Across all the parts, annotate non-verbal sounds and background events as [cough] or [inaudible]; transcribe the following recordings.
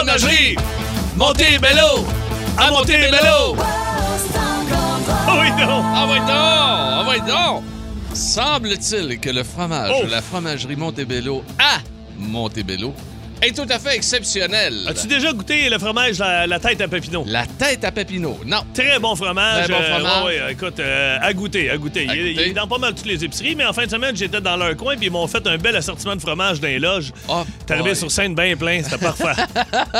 fromagerie Montebello. À Montebello. Ah oui, non! Ah ouais donc! Ah ouais donc! Semble-t-il que le fromage Oh. de la fromagerie Montebello à Montebello est tout à fait exceptionnel. As-tu déjà goûté le fromage, la, la tête à Papineau? La tête à Papineau. Non. Très bon fromage. Très bon euh, fromage. ouais, écoute, euh, à goûter, à goûter. À il, est- goûter. il est dans pas mal toutes les épiceries, mais en fin de semaine, j'étais dans leur coin puis ils m'ont fait un bel assortiment de fromage dans les loges. Oh, T'es arrivé sur scène bien plein, c'était parfait. [laughs]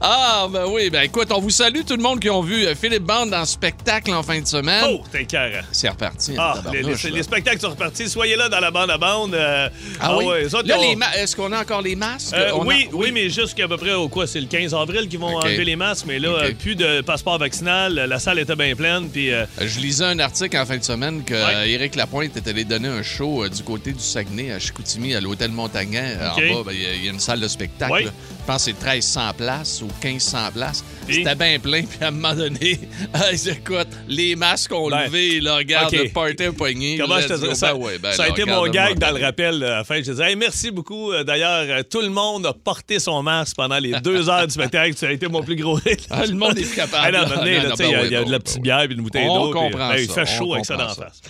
Ah, ben oui. Ben écoute, on vous salue tout le monde qui ont vu euh, Philippe Bande en spectacle en fin de semaine. oh, t'es carré. C'est reparti. Ah, en les, les- les spectacles sont repartis. Soyez là dans la bande à bande. euh, Ah, oui? ouais, eux autres, Là, ils ont- les ma- est-ce qu'on a encore les masques? On a- oui, oui, mais jusqu'à peu près au quoi? C'est le 15 avril qu'ils vont enlever les masques, mais là, euh, plus de passeport vaccinal. La salle était bien pleine, puis euh, Je lisais un article en fin de semaine que Ouais. euh, Éric Lapointe était allé donner un show euh, du côté du Saguenay à Chicoutimi à l'hôtel Montagnan. Euh. En bas, ben, il y a- il y, a une salle de spectacle. Ouais. Je pense que c'est 1300 places ou 1500 places. C'était bien plein. [laughs] Puis à un moment donné, [laughs] euh, écoute, les masques ont Ben, levé. Là, regarde, OK. le party a pogné. Comment je te dis ça? Ben ouais, ben ça a là, été mon gag dans le rappel euh, à la fin. Je disais, Hey, merci beaucoup. Euh, D'ailleurs, euh, tout le monde a porté son masque pendant les deux heures du spectacle. Ça a été mon plus gros hit. Ah, le monde est capable. Ah, non, il y a, y a de la petite bière et une bouteille d'eau. comprend. Il fait chaud avec ça d'en ça. face.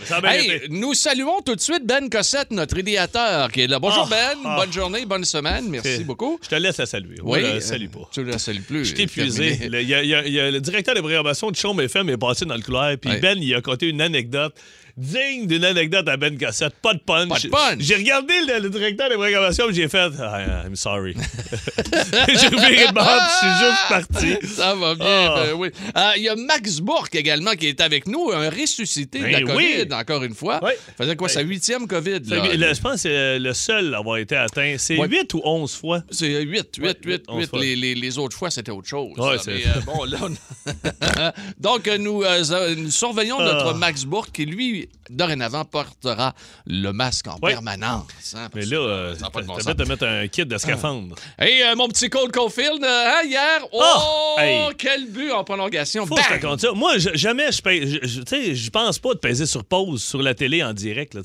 Nous saluons tout de suite Ben Cossette, notre idéateur, qui est là. Bonjour Ah, Ben, ah. bonne journée, bonne semaine, merci beaucoup. Je te laisse la saluer. Oui, euh, salue pas. Tu la salues plus. Je suis épuisé. Le, y a- y a- y a le directeur de programmation de Chaume FM est passé dans le couloir, puis Ouais. Ben, il a conté une anecdote digne d'une anecdote à Ben Cassette. Pas de punch. Pas de punch. J'ai regardé le, le directeur de programmation, puis j'ai fait Ah, I'm sorry. [laughs] j'ai reviré de bord, je suis juste parti. Ça va bien, Ah. ben oui. Euh, Il y a Max Bourque également qui est avec nous, un ressuscité de la Ben COVID, oui. encore une fois. Oui. Faisait quoi, sa huitième COVID? Là? le- je pense que c'est le seul à avoir été atteint. C'est Ouais. 8 ou 11 fois? C'est 8, 8, 8, onze 8. fois. Les, autres fois, c'était autre chose. Ouais, Mais, euh, bon, là, on- [laughs] Donc, euh, nous, euh, nous surveillons Ah. notre Max Bourque qui, lui, dorénavant, portera le masque en Ouais. permanence. hein, Mais là, euh, ça pas de bon sens. de mettre un kit de scaphandre. Hey, euh, mon petit Cole Caulfield, euh, hein, hier, oh, Ah! Hey. quel but en prolongation. Faut que je ça. Moi, je- jamais je paye. je- pense pas de peser sur pause sur la télé en direct. Là.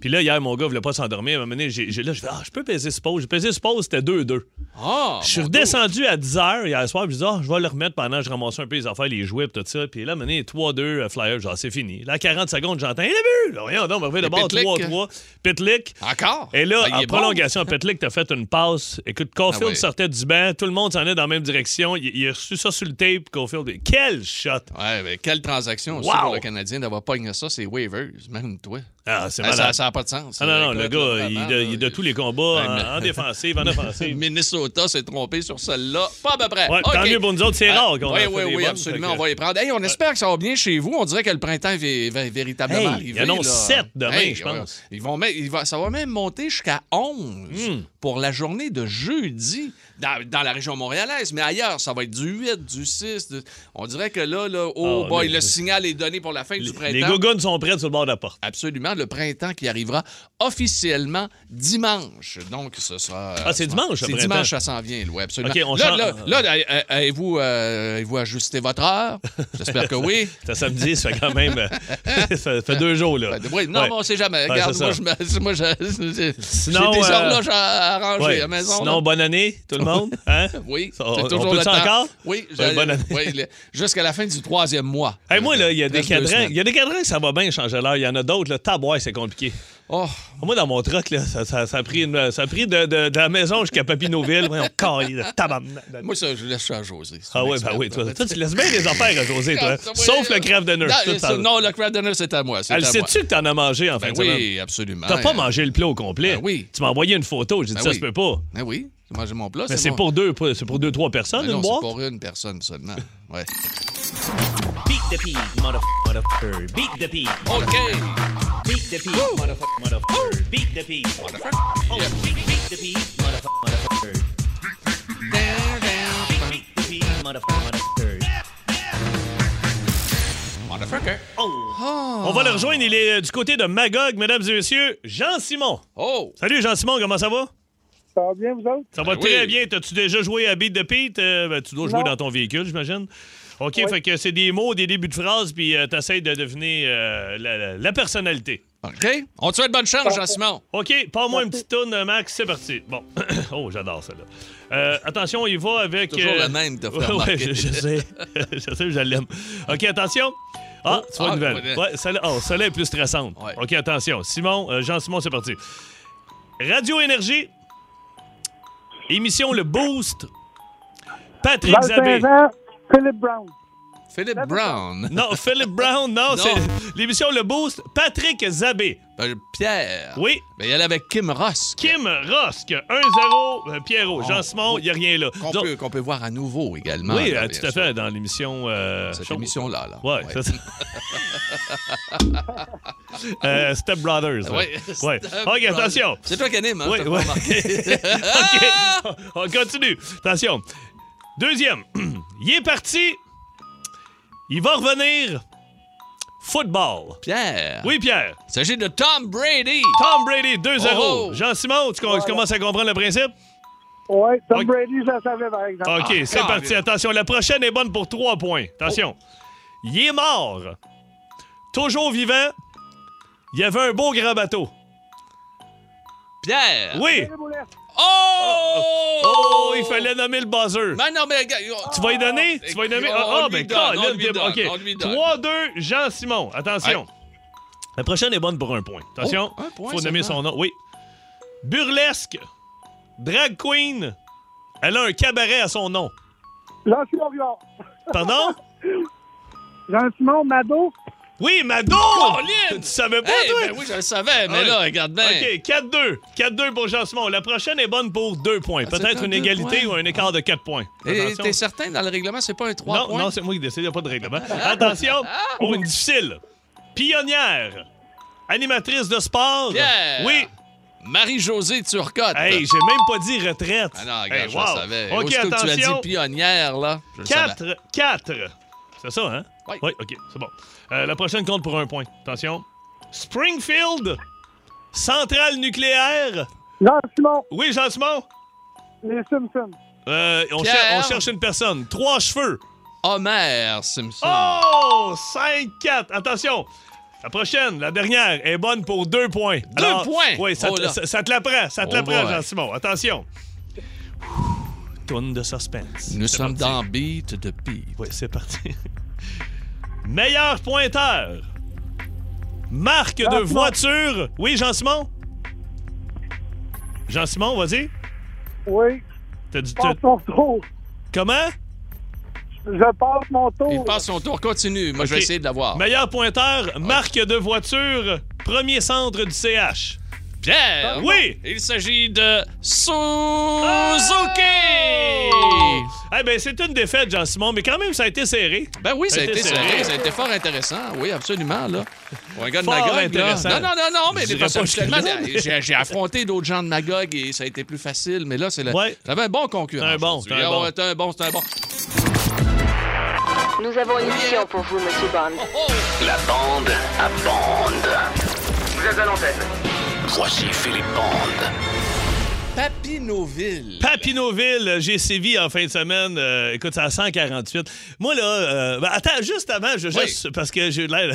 Puis là, hier, mon gars voulait pas s'endormir. À un moment donné, j'ai, j'ai- là, je fais Ah, je peux peser sur pause. J'ai pesé sur pause, c'était 2-2. Ah, Je suis redescendu à 10 h hier soir. Puis je dis Ah, je vais le remettre pendant que je ramassais un peu les affaires, les jouets, tout ça. Puis là, à un moment donné, 3-2 euh, Flyers. Genre, c'est fini. Là, à 40 secondes, j'entends Il est vu. Là, donc, on revient de bord Pitlick? 3-3. Pitlick. Encore? Et là, Ah, en est bon. prolongation, Petlick t'a fait une passe. Écoute, Caulfield Ah ouais. sortait du banc, tout le monde s'en est dans la même direction. Il, il a reçu ça sur le tape, Caulfield. Quel shot! Ouais, mais quelle transaction aussi Wow! pour le Canadien d'avoir pogné ça, c'est waivers, même toi. Ah, c'est malade. ça n'a pas de sens. Ah non, non, le gars, il, de- il de tous les combats, Ouais, en, en défensive, en [laughs] offensive. Minnesota s'est trompé sur celle-là. Pas à peu près. Ouais, tant mieux pour nous autres, c'est Ah, rare qu'on Oui, en oui, oui, absolument. On va y prendre. Hey, on espère que ça va bien chez vous. On dirait que le printemps vé- véritablement arrivé. il annonce là. sept demain, Hey, je pense. Ils vont va- ça va même monter jusqu'à 11 Hmm. pour la journée de jeudi dans, dans la région montréalaise. Mais ailleurs, ça va être du 8, du 6. du- On dirait que là, là oh Ah, boy, les- le signal est donné pour la fin du printemps. les gougounes sont prêts sur le bord de la porte. Absolument, le printemps qui arrivera officiellement dimanche. Donc, ce sera. Ah, c'est dimanche, C'est dimanche, ça s'en vient, oui, absolument. OK, on là, là, là, là, euh, avez-vous euh, ajusté votre heure? J'espère que oui. [laughs] C'est samedi, ça fait quand même. euh, [laughs] ça fait deux jours, là. Oui, non, Ouais. mais on sait jamais. Ouais, Regarde, moi, je [laughs] moi, j'ai des euh, horloges à, à ranger Ouais. à la maison. Sinon, là. bonne année, tout le monde. Hein? [laughs] Oui, Ça, on- toujours on le peut-tu temps. encore? Oui, oui, le- jusqu'à la fin du troisième mois. [laughs] Hey, moi, là, il y a des cadrans. Il y a des cadrans que ça va bien changer l'heure. Il y en a d'autres, là. Tabois, c'est compliqué. Oh, Moi, dans mon truck, là, ça, ça- ça a pris, une- ça a pris de, de- de la maison jusqu'à Papineauville. On [laughs] calé de tabarnak. moi, ça, je laisse ça à José. Ah ouais, ben oui, toi, toi, tu laisses bien les affaires à José, toi. Oui, Sauf euh, le craft dinner. Non, le craft dinner, c'est à moi. c'est Elle sais-tu que t'en as mangé en Ben de semaine? oui, absolument. T'as pas Euh, mangé le plat au complet. Ben oui. Tu m'as envoyé une photo. J'ai dit ça oui. se peut pas. Ben oui, j'ai mangé mon plat. Mais c'est mon- pour deux, c'est pour deux, trois personnes, Ben une non, boîte? c'est pour une personne seulement. Ouais. Beat the pig, motherfucker, motherfucker. Beat the pig, OK. beat the pig, motherfucker, motherfucker. Beat the pig, motherfucker. Oh, beat, the pig, motherfucker, motherfucker. Beat the pig, motherfucker, motherfucker. Motherfucker. On va le rejoindre. Il est euh, du côté de Magog, mesdames et messieurs. Jean-Simon. Oh! Salut, Jean-Simon. Comment ça va? Ça va bien, vous autres? Ça va Ben très oui. bien. T'as-tu déjà joué à Beat the Pete? Euh, ben, tu dois jouer Non. dans ton véhicule, j'imagine. OK, Oui. fait que c'est des mots, des débuts de phrases, puis euh, t'essayes de deviner euh, la, la- la personnalité. OK? On te souhaite bonne chance, Jean-Simon. OK, pas moi une petite tourne, Max, c'est parti. Bon. [clears throat] oh, j'adore ça, là. Euh, attention, il va avec. Toujours euh, le même, t'as fait [laughs] Ouais, je, je sais. [laughs] je sais, je l'aime. OK, attention. Ah, tu vois ah, une nouvelle. ouais. Celle-là oh, celle-là est plus stressante. Ouais. OK, attention. Simon, euh, Jean-Simon, c'est parti. Radio Énergie. Émission Le Boost. Patrick Zabé. Saint-Jean, Philip Brown. Philip Brown. Non, Philip Brown, non, Non. c'est l'émission Le Boost. Patrick Zabé. Ben, Pierre. Oui. Ben, il y allait avec Kim Ross. Kim Rosk, 1-0. euh, Pierrot, Oh. Jean-Simon, il n'y a rien là. Qu'on Donc- peut, qu'on peut voir à nouveau également. oui, là, euh, tout à sûr. fait, dans l'émission. euh, Cette Show- émission-là. Là. Ouais, c'est ça. [laughs] Euh, Step Brothers. Oui. Ouais. OK, Brothers. attention. C'est toi qui anime, hein? Oui, oui. [laughs] OK, [laughs] on continue. Attention. Deuxième. [clears throat] Il est parti. Il va revenir. Football. Pierre. Oui, Pierre. Il s'agit de Tom Brady. Tom Brady, 2-0. Oh. Jean-Simon, tu, com- tu commences à comprendre le principe? Oui, Tom. Brady, je le savais, par exemple. OK, Ah, c'est parti. Attention, la prochaine est bonne pour 3 points. Attention. Il est mort. Toujours vivant. Il y avait un beau grand bateau. Pierre. Oui. Boulet. Oh! Oh, il fallait nommer le buzzer. Ben non, mais regarde, Tu vas y donner? Tu vas y nommer? Ah, ah, ben, OK. on lui donne. 3-2, Jean-Simon. Attention. La prochaine est bonne pour un point. Attention. Oh, un point faut nommer son nom. Oui. Burlesque. Drag queen. Elle a un cabaret à son nom. Orion. Pardon? [laughs] Jean-Simon Mado. Oui, Mado! Tu savais pas, Hey, toi? ben oui, je le savais, mais Ouais. là, regarde bien. OK, 4-2. 4-2 pour Jean-Simon. La prochaine est bonne pour 2 points. Ah, Peut-être un une égalité points. ou un écart de 4 points. Et Attention. t'es certain, dans le règlement, c'est pas un 3 Non, points? non, c'est moi qui décide, il n'y a pas de règlement. Attention, pour une difficile. Pionnière, animatrice de sport. Pierre. Oui. Marie-Josée Turcotte. Hey, j'ai même pas dit retraite. Ah non, regarde, Hey, je le savais. OK, Aussitôt que tu as attention. dit pionnière, là, je le savais. 4, 4. C'est ça, hein? Oui. Oui, OK, c'est bon. Euh, la prochaine compte pour un point. Attention. Springfield, centrale nucléaire. Jean-Simon. Oui, Jean-Simon? Les Simpsons. Euh, on, Pierre. cher- on cherche une personne. Trois cheveux. Homer Simpson. Oh! 5-4. Attention. La prochaine, la dernière, est bonne pour deux points. Deux points? Oui, ça, Oh te- là. ça- ça te la prend. Ça te Oh la prend, boy. Jean-Simon. Attention. Tourne de suspense. Nous sommes parti. dans Beat de Beat. Oui, c'est parti. [laughs] Meilleur pointeur. Marque de voiture. Oui, Jean-Simon? Jean-Simon, vas-y. Oui. T'as dit- Passe mon tour. Comment? Je passe mon tour. Il passe son tour, continue. Moi, je vais essayer de l'avoir. Meilleur pointeur, marque de voiture, premier centre du CH. Pierre! Oui! Il s'agit de Suzuki! Eh ben, c'est une défaite, Jean-Simon, mais quand même, ça a été serré. Ben oui, ça a Ça a été été serré, serré. ça a été fort intéressant. Oui, absolument, là. Pour un gars de Fort Magog, là. intéressant. Non, non, non, non, mais j'ai affronté d'autres gens de Magog et ça a été plus facile, mais là, c'est le... Ouais. J'avais un bon concurrent. C'est un bon, c'est un Ah bon. C'est un bon, c'est un bon. Nous avons une mission pour vous, Monsieur Bond. La bande à bande. Vous êtes à l'antenne. Voici Philippe Bande. Papineauville. Papineauville, j'ai sévi en fin de semaine. Euh, écoute, c'est à 148. Moi, là, euh, ben, attends, juste avant, je, Oui. juste, parce que j'ai eu l'air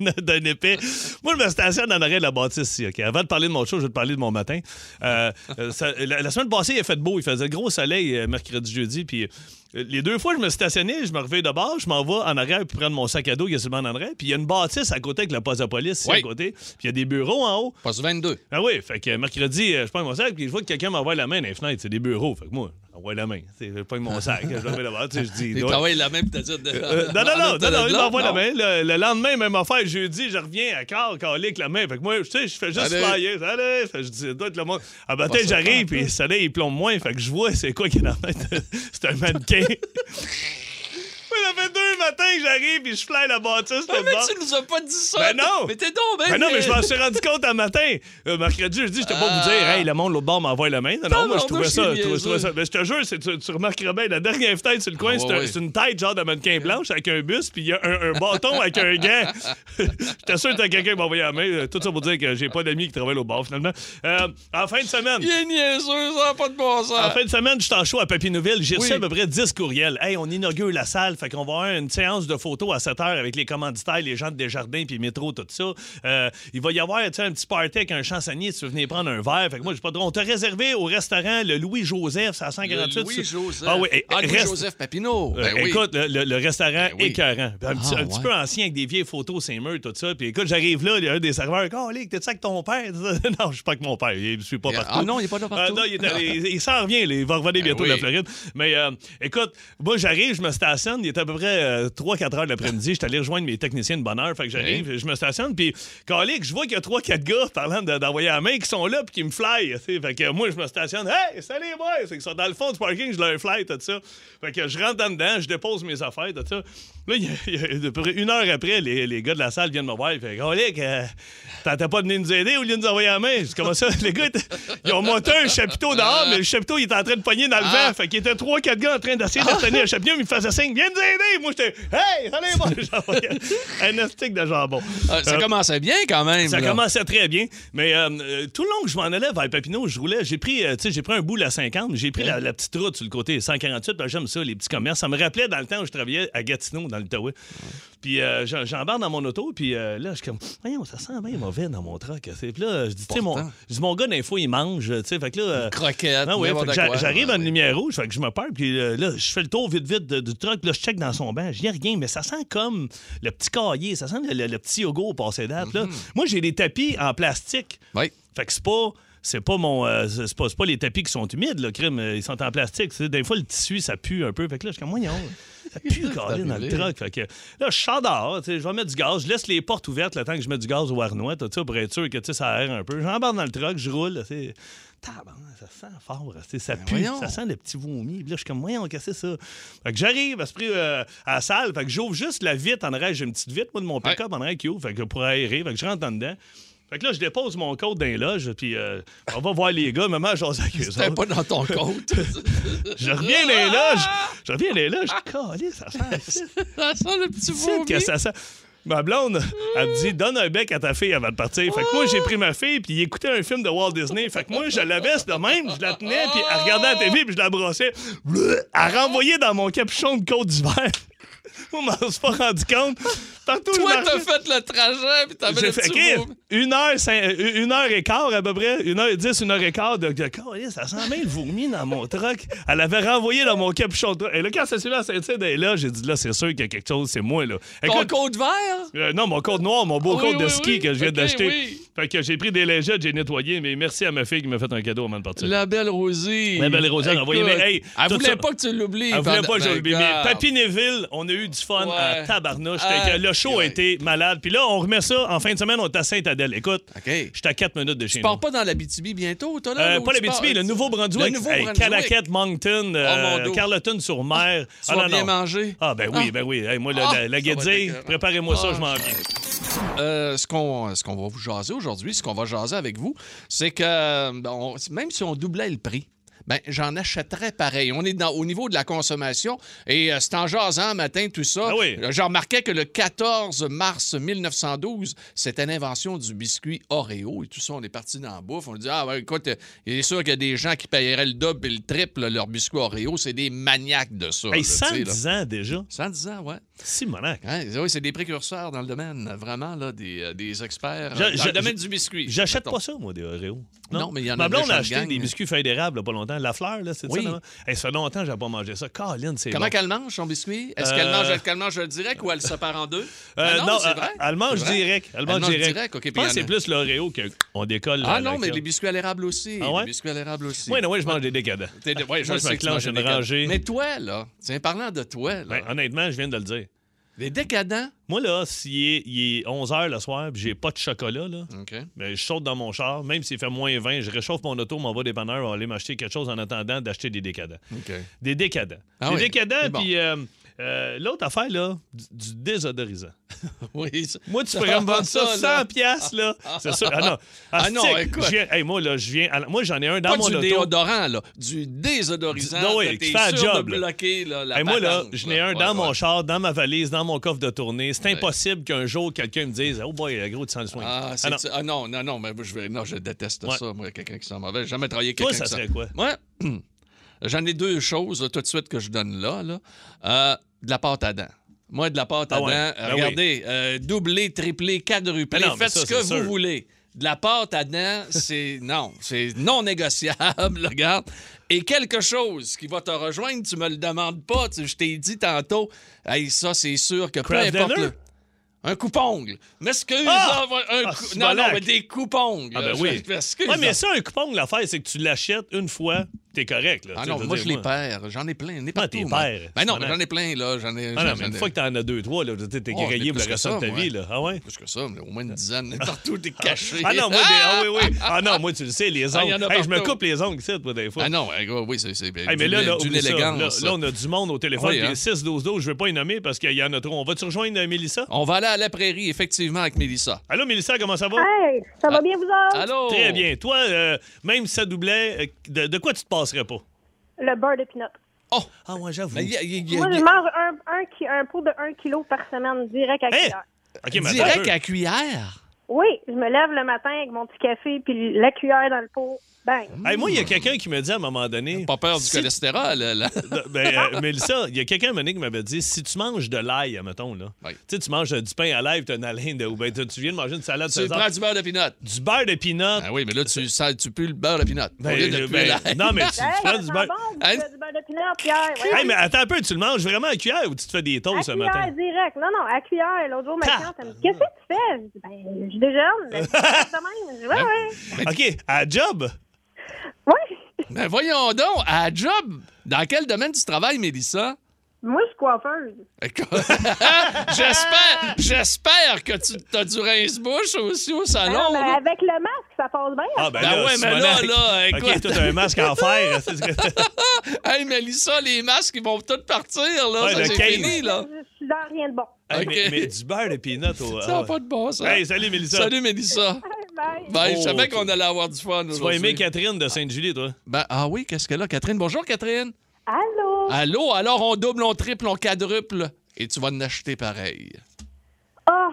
[laughs] d'un épée. Moi, je me stationne en arrêt de la bâtisse ici, OK? Avant de parler de mon show, je vais te parler de mon matin. Euh, ça- la, la semaine passée, il a fait beau. Il faisait gros soleil mercredi, jeudi. Puis les deux fois, je me stationnais, je me réveille de bord, je m'en vais en arrière puis prendre mon sac à dos est sur le banc en arrière. Puis il y a une bâtisse à côté avec la poste de police ici Oui. à côté. Puis il y a des bureaux en haut. Poste 22. Ah oui, fait que mercredi, euh, je prends mon sac, puis je vois que quelqu'un m'envoie la main dans les fenêtres. C'est des bureaux. Fait que moi, j'envoie la main. Je prends mon sac, je le mets là-bas. Je dis. Il travaille la même, peut-être. de- Euh, non, non, non, non, non, il m'envoie la main. Le, le lendemain, même affaire, jeudi, je reviens à quart, avec la main. Fait que moi, tu sais, je fais juste flyer. Que je dis, doit le monde. À matin, Pas j'arrive, puis le soleil, il plombe moins. Fait que je vois, c'est quoi qui est dans la tête. [laughs] c'est un mannequin. [laughs] Moi, ça fait deux matins que j'arrive, puis je fly la bâtisse. Ah, mais bord. tu nous as pas dit ça. Ben non. Mais t'es donc, ben. Ben non, mais je m'en suis rendu compte un matin. Euh, mercredi, je dis, je pas vous dire, hey, le monde, l'autre bord m'envoie la main. Non, non, moi, je trouvais ça. Je je. Mais je te jure, tu, tu remarqueras bien, la dernière fenêtre sur le coin, Ah, c'est ouais, ouais. une tête genre de mannequin blanche avec un bus, puis il y a un, un bâton avec un gant. [laughs] J'étais sûr que t'as quelqu'un qui m'a envoyé la main. Euh, Tout ça pour dire que j'ai pas d'amis qui travaillent au bar, finalement. Euh, en fin de semaine. Il est niaiseux, ça pas de bon sens. En fin de semaine, je suis en show à Papineauville. J'ai reçu à peu près 10 courriels. Hey, on inaugure la salle, fait qu'on va avoir une séance de photos à 7 heures avec les commanditaires, les gens de Desjardins, puis métro, tout ça. Euh, il va y avoir un petit party avec un chansonnier si tu veux venir prendre un verre. Fait que moi, j'ai pas de... On t'a réservé au restaurant le Louis-Joseph, c'est à 148. Le Louis-Joseph. Ah oui, et- Ah, reste- Louis-Joseph Papineau. euh, Ben oui. Écoute, le, restaurant Ben oui. écœurant. Un, petit, Ah, petit peu ancien avec des vieilles photos Saint-Meur, tout ça. Puis écoute, j'arrive là, il y a un des serveurs. Oh, Lick, t'es-tu avec ton père? [laughs] non, je suis pas avec mon père. Il ne suis pas Ah, partout. non, il est pas là Euh, partout. non, il, s'en revient, là. il va revenir bientôt oui. de la Floride. Mais euh, écoute, moi j'arrive, je me stationne, il est à peu près 3-4 heures de l'après-midi, je suis allé rejoindre mes techniciens de bonne heure, fait que j'arrive, je me stationne, puis calique, je vois qu'il y a 3-4 gars parlant de- d'envoyer la main qui sont là puis qui me fly. Fait que moi je me stationne, hey, salut boys, c'est qu'ils sont dans le fond du parking, je leur fly, tout ça. Fait que je rentre en dedans, je dépose mes affaires, tout ça. Là, il y a, il y a- à peu près une heure après, les, les gars de la salle viennent me voir, ils font, calique, euh, t'as pas de venir nous aider au lieu de nous envoyer la main? Je dis, comment ça? [laughs] Les gars, ils ont monté un chapiteau dehors, mais le chapiteau, il était en train de pogner dans le Ah. vent. Fait qu'il était trois, quatre gars en train d'essayer de retenir le chapiteau, mais il me faisait signe, viens nous aider! Moi, j'étais, hey, allez, moi, [laughs] un astic de jambon. Ah, ça Euh, commençait bien quand même. ça là. commençait très bien, mais euh, tout le long que je m'en allais vers Papineau, je roulais, j'ai pris, euh, tu sais, j'ai pris un bout la 50, j'ai pris la, la petite route sur le côté 148, parce que j'aime ça, les petits commerces. Ça me rappelait dans le temps où je travaillais à Gatineau, dans l'Outaouais. Puis euh, j'en- j'embarque dans mon auto, puis euh, là, je suis comme, voyons, ça sent bien mauvais dans mon truck. Puis là, je dis, tu sais, mon, mon gars, d'info, il mange, tu sais, fait que là. euh, Croquette. ah quoi. j'arrive Ah à une oui. lumière rouge, fait que je me perds, puis euh, là, je fais le tour vite, vite du truck, là, je check dans son banc, je n'y rien, mais ça sent comme le petit cahier, ça sent le, le- le petit yogourt au passé date. là. Moi, j'ai des tapis en plastique. Oui. Fait que c'est pas. C'est pas mon. euh, c'est pas, les tapis qui sont humides, le crime. Ils sont en plastique. Des fois, le tissu, ça pue un peu. Fait que là, je suis comme, voyons, ça pue, Colin, dans le truck. Fait que là, je sors dehors, je vais mettre du gaz. Je laisse les portes ouvertes le temps que je mets du gaz au harnois, pour être sûr que ça aère un peu. J'embarque dans le truck, je roule. tu sais. Tabarnak, ça sent fort. Ça pue, voyons. ça sent le petit vomi. Puis là, je suis comme, voyons, qu'est-ce que c'est ça? Fait que j'arrive à ce prix euh, à la salle. Fait que j'ouvre juste la vitre en arrière. J'ai une petite vitre, moi, de mon pick-up en arrière qui ouvre. Fait que pour aérer. Fait que je rentre en dedans. Fait que là, je dépose mon code dans les loges, puis euh, on va voir les gars. Maman, j'ose avec eux autres. pas dans ton compte. [laughs] Je reviens dans les loges. Je reviens dans les loges. Calé, ça sent. ça sent le petit C'est vomi. que ça sent. Ma blonde, elle me dit donne un bec à ta fille avant de partir. Fait que moi, j'ai pris ma fille, puis il écoutait un film de Walt Disney. Fait que moi, je la baisse de même, je la tenais, puis elle regardait la TV, puis je la brossais. Elle renvoyait dans mon capuchon de côte d'hiver. [laughs] Moi, je m'en suis pas rendu compte. Toi, t'as fait le trajet, puis t'avais j'ai le fait une heure, cinq- une heure et quart à peu près, une heure et dix, une heure et quart de, de ça sent bien le vomi dans mon truck. Elle avait renvoyé dans mon capuchon. Et là, quand ça s'est mis à Saint-Tide, elle est là, j'ai dit là, c'est sûr qu'il y a quelque chose, c'est moi, là. Ton Écoute, côte vert? euh, non, mon code noir, mon beau Oui, code de ski oui. que je viens d'acheter. Fait que j'ai pris des lingettes, j'ai nettoyé, mais merci à ma fille qui m'a fait un cadeau avant de partir. La belle Rosie. La belle Rosie, elle a envoyé, mais hey, Elle voulait ça- pas que tu l'oublies. Elle voulait pas que je Ben, l'oublie. Mais. Papy Neville, on a eu du fun à tabarnouche. Ah, le show a été malade. Puis là, on remet ça en fin de semaine, on est à Sainte-Adèle. Écoute, OK. j'étais à 4 minutes de chez Tu nous. pars pas dans la BTB bientôt, toi, là? Euh, pas la BTB, le Nouveau-Brunswick. Hey, Calaquette, Moncton, euh, mon dos. Carleton-sur-Mer. [laughs] Tu vas bien manger? Ah, ben oui, Ah. ben oui. Hey, moi, le- Ah, la, la guédille, préparez-moi ça, Ah. je m'en viens. Euh, ce qu'on ce qu'on va vous jaser aujourd'hui, ce qu'on va jaser avec vous, c'est que ben, on- même si on doublait le prix, ben, j'en achèterais pareil. On est dans, au niveau de la consommation et euh, c'est en jasant matin tout ça. Ah oui. Euh, Je remarquais que le 14 mars 1912, c'était l'invention du biscuit Oreo et tout ça. On est parti dans la bouffe. On dit Ah, ouais, écoute, euh, il est sûr qu'il y a des gens qui paieraient le double et le triple leur biscuit Oreo. C'est des maniaques de ça. Hey, là, tu sais, là. 110 ans déjà? 110 ans, ouais. Simonac. Hein, oui, c'est des précurseurs dans le domaine, vraiment, là, des, euh, des experts Je- dans je- le domaine je- du biscuit. J'achète pas ça, moi, des Oreos. Non, mais il y en a Ma blonde a acheté des biscuits feuilles d'érable, pas longtemps. La fleur, là, c'est Oui. ça? Hey, ça fait longtemps que j'ai pas mangé ça. Colin, c'est Comment bon. qu'elle mange son biscuit? Est-ce Euh, qu'elle mange, qu'elle mange direct ou elle se sépare en deux? [laughs] Euh, Ah non, c'est euh, vrai. elle mange vrai. direct. Elle Elle mange direct. direct, OK, Je pense que c'est plus l'Oreo qu'on décolle. Ah non, mais les biscuits à l'érable aussi. Ah ouais? Les biscuits à l'érable aussi. Oui, non, oui, je mange des décadents. Ouais, Moi, je me clenche une rangée. Mais toi, là, tiens, parlant de toi, là, honnêtement, je viens de le dire. Les décadents... Moi, là, s'il est, il est 11 h le soir puis j'ai pas de chocolat, là, OK. ben, je saute dans mon char, même s'il fait moins 20, je réchauffe mon auto, m'en va des dépanneur, on va aller m'acheter quelque chose en attendant d'acheter des décadents. OK. Des décadents. Ah des oui, décadents, c'est bon. puis euh, euh, l'autre affaire, là, du, du désodorisant. [laughs] Oui, ça- Moi, tu pourrais me vendre [laughs] ça Ça, là. 100 piastres, là. C'est sûr. Ah non. Ah non, stick, écoute. hey, moi, là, je viens... alors, Moi, j'en ai un dans Pas mon du auto. déodorant, là. Du désodorisant. Non, oui, qui fait sûr job, de bloquer, là, la Hey, moi, là, patente, je n'ai un Ouais, dans ouais. mon char, dans ma valise, dans mon coffre de tournée. C'est impossible qu'un jour, quelqu'un me dise Oh boy, gros, tu sens le soin. Ah, Ah non. ah non, non, non, mais moi, je, vais, non, je déteste ça, moi, quelqu'un qui sent mauvais. J'ai jamais travaillé Toi, quelqu'un ça qui serait quoi? Ouais. [clears throat] J'en ai deux choses tout de suite que je donne là. là. Euh, de la pâte à dents. Moi, de la pâte à Ah ouais. dents, Ben regardez, euh, doublé, triplé, quadruplé, Ben non, faites ça, ce que vous sûr. voulez. De la pâte à dents, c'est [laughs] non, c'est non négociable, [laughs] regarde. Et quelque chose qui va te rejoindre, tu me le demandes pas, tu- je t'ai dit tantôt, hey, ça, c'est sûr que peu importe le- Un coupongle. M'excuse, Ah! un Ah, cou- Non, non, mais des coupongles. Ah, ben oui. Excuse. Ouais, mais ça, un coupon, l'affaire, c'est que tu l'achètes une fois, t'es correct. Là, Ah Tu non, moi, je les perds. J'en ai plein. Ai Ah, t'es perds. Ben non, j'en ai plein, là. J'en ai. Ah non, mais une fois que t'en as deux, trois, là, t'es t'es Oh, grillé pour le restant de ta vie. Là. Ah ouais? Plus que ça, mais au moins une dizaine. [laughs] Partout, t'es caché. Ah non, moi, ah oui, oui. Ah non, moi, tu le sais, les Ah, ongles. je me coupe les ongles, moi, des fois. Ah non, oui, c'est c'est- Hey, mais là, là, d'une élégance. Là, on a du monde au téléphone. Oui, puis hein? les 6-12-12, je vais pas y nommer parce qu'il y en a trop. On va-tu rejoindre euh, Mélissa? On va aller à la prairie, effectivement, avec Mélissa. Allô, Mélissa, comment ça va? Hey, ça va bien vous autres? Allô? Très bien. Toi, euh, même si ça doublait, euh, de, de quoi tu te passerais pas? Le beurre de pinot. Oh! Ah, moi, j'avoue. Moi, je mange un, un, ki- un pot de 1 kg par semaine direct à Hein? cuillère. OK, mais attends un Direct à cuillère? Oui, je me lève le matin avec mon petit café puis la cuillère dans le pot. Bang. Hey, moi, il y a quelqu'un qui me dit à un moment donné. Pas peur du si- cholestérol, là. [laughs] Ben, euh, Mélissa, il y a quelqu'un à un moment donné qui m'avait dit si tu manges de l'ail, mettons, là. Oui. Tu sais, tu manges euh, du pain à l'ail, t'as une haleine de. Ou ben, tu tu viens de manger une salade tu prends du beurre de pinot. Du beurre de pinot. Ah oui, mais là, tu, ça, tu pues le beurre de pinot. Ben, de euh, ben, non, mais tu, tu prends du beurre. bon, Hein? du, du beurre de pinot, Pierre. Hey, mais attends un peu, tu le manges vraiment à cuillère ou tu te fais des à toasts ce cuillère matin? direct. Non, non, à cuillère. L'autre jour, ma Ta- cliente, elle me dit Qu'est-ce que tu fais? Je dis Ben, je déjeune. [laughs] Ouais, ouais. OK, à job? Mais voyons donc, à job, dans quel domaine tu travailles, Mélissa? Moi, je suis coiffeuse. Écoute, [laughs] j'espère, j'espère que tu as du rince-bouche aussi au Ah, salon. mais là. avec le masque, ça passe bien. Ah, ben, Ben là, ouais, mais là, là, écoute. OK, toi, t'as un masque en fer. c'est ce que- [laughs] Hey, Mélissa, les masques, ils vont tous partir, là. Ouais, Ça, c'est 15. fini, là. Je suis dans rien de bon. Mais, mais du beurre de pinot au. Ça n'a ah, pas de bon, ça. Hey, salut, Mélissa. Salut, Mélissa. [laughs] Bye. Ben, je Oh, savais qu'on allait avoir du fun Tu vas aimer Catherine de Sainte-Julie, toi. Ben, ah oui, qu'est-ce qu'elle a, Catherine? Bonjour, Catherine. Allô? Allô, alors on double, on triple, on quadruple. Et tu vas en acheter pareil. Ah,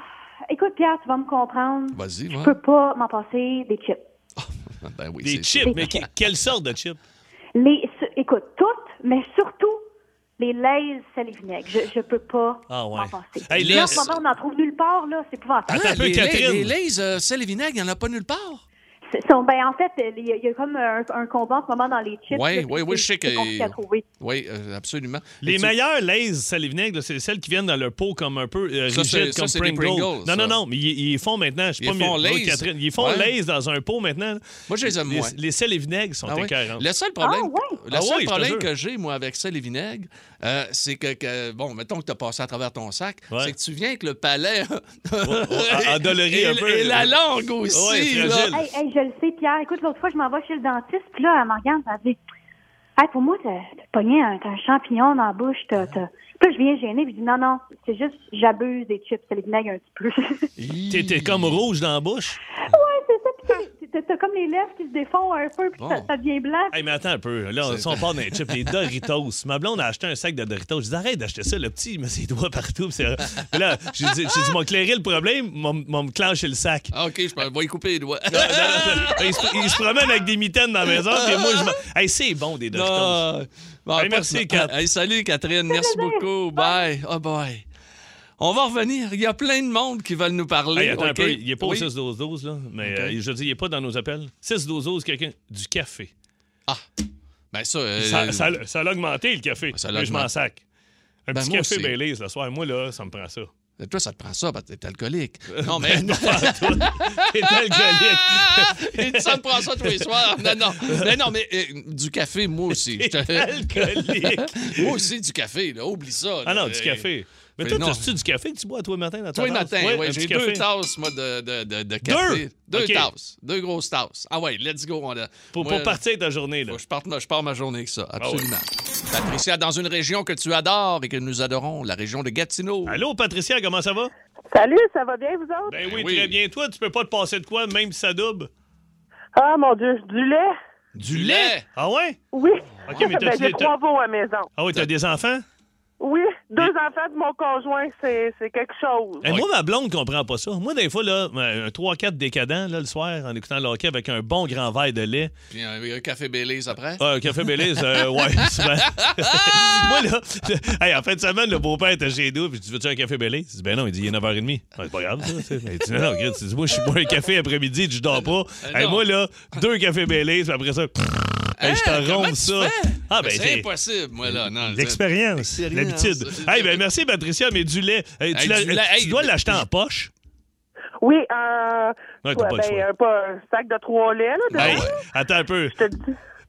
écoute, Pierre, tu vas me comprendre. Vas-y, Je va. peux pas m'en passer des chips. [laughs] Ben oui, Des chips, mais que- quelle sorte de chips? Les, écoute, toutes, mais surtout les lays sel et vinaigre. Je, je peux pas Ah ouais. m'en passer. Hey, Là, en les- ce moment, on n'en trouve nulle part, là. C'est épouvantable. Attends un peu, les, Catherine. Les, les Lays, euh, sel et vinaigre, il n'y en a pas nulle part. Sont- ben, en fait, il y, a- il y a comme un, un combat en ce moment dans les chips. Ouais, c'est- ouais, je sais que-. Oui, euh, absolument. Les tu- meilleurs Lays sel et vinaigre, c'est celles qui viennent dans le pot comme un peu euh, Ça, c'est- rigide, ça, comme des Pringles. Pringles, non, non, ça. non, mais ils, ils font maintenant, je sais Ils pas, font oui, Catherine, ils font Ouais. Lay's dans un pot maintenant. Moi, je les aime Les, moins. les sels et vinaigres sont Ah oui? écœurants. Le seul problème, Ah le Ah seul oui, problème que j'ai, moi, avec sel et vinaigre, euh, c'est que, que, bon, mettons que tu as passé à travers ton sac, Ouais. c'est que tu viens avec le palais dolorer [laughs] et, un peu. et la langue aussi. Ouais, là. fragile. Hey, hey, je le sais, Pierre. Écoute, l'autre fois, je m'en vais chez le dentiste, puis là, elle me regarde, elle dit Hey, pour moi, t'as pogné un, un champignon dans la bouche, t'as. t'as- Puis là, je viens gêner, puis je dis Non, non, c'est juste, j'abuse des chips, c'est les vinaigres un petit peu. ouais, T'es t'es comme rouge dans la bouche? c'est ça, t'as- comme les lèvres qui se défont un peu, puis Bon. ça, ça devient blanc. Hey, mais attends un peu. Là, on, si on part dans les [laughs] chips, les Doritos. Ma blonde a acheté un sac de Doritos. Je dis, arrête d'acheter ça. Le petit, il met ses doigts partout. puis là, j'ai dit, dit, m'a clairé le problème, m'a m'a me clenché le sac. Ah, OK, je peux- vais y couper les doigts. [laughs] Non, non, non, il, se, il se promène avec des mitaines dans la maison, puis moi, je me. Hey, c'est bon, des Doritos. Non. Bon, Hey, pas merci. Hey, salut, Catherine. Merci beaucoup. Bye. Oh, boy. On va revenir. Il y a plein de monde qui veulent nous parler. Hey, attends un OK? peu, il n'est pas Oui. au 6-12-12, là, mais OK. euh, je dis, il n'est pas dans nos appels. 6-12-12, quelqu'un. Du café. Ah. Ben, ça. euh, Ça, ça, ça a augmenté, le café. Ça l'a mais je m'en sac. Un Ben, petit café. Baileys le soir. Moi, là, ça me prend ça. Toi, ça te prend ça parce que t'es alcoolique. Non, mais. Non. [laughs] T'es alcoolique. Et ça me prend ça tous les soirs. Non, non. Mais non, mais euh, du café, moi aussi. T'es alcoolique. [laughs] moi aussi, du café, là. Oublie ça. Ah non, du Euh, café. Mais mais toi, non. t'as-tu du café que tu bois toi le matin dans ta Toi, le tasse? matin, ouais, un j'ai deux tasses, moi, de, de, de, de café. Deux OK. tasses. Deux grosses tasses. Ah ouais, let's go. On a, Pour, moi, pour partir ta journée, là. je, parte, je pars ma journée avec ça, Ah absolument. Patricia, dans une région que tu adores et que nous adorons, la région de Gatineau. Allô, Patricia, comment ça va? Salut, ça va bien, vous autres? Ben oui, oui. très bien. Toi, tu peux pas te passer de quoi, même si ça double? Ah, mon Dieu, du lait? Du lait! Ah ouais? Oui. OK, mais [laughs] ben, j'ai des- trois veaux à la maison. Ah oui, t'as des enfants? Oui, deux enfants de mon conjoint, c'est c'est quelque chose. Hey, Moi, ma blonde comprend pas ça. Moi, des fois, là, un 3-4 décadent là, le soir en écoutant le hockey avec un bon grand verre de lait. Puis un, un café Baileys après? Ah, un café Bélise, euh, [laughs] ouais, souvent. [laughs] Moi, là, [laughs] hey, en fin de semaine, le beau-père était chez nous, puis je dis, veux-tu un café Bélise? Il dit, ben non, il dit, il est 9h30. Ouais, c'est pas grave, ça. tu il dit, non, non, regarde, tu dis, moi, je suis bois un café après-midi, je dors pas. Euh, Hey, moi, là, deux cafés Bélise, puis après ça, hey, je Hein, te rompe tu ça. Ah, ben, c'est impossible, moi, là. Non, L'expérience, L'expérience. l'habitude. Hey, ben merci, Patricia, mais du lait. Hey, tu Hey, l'as- du lait, tu hey, dois l'acheter en poche? Oui, un, Ouais, pas ben, pas un sac de trois laits, là. de- Hey, attends un peu. Je te dis.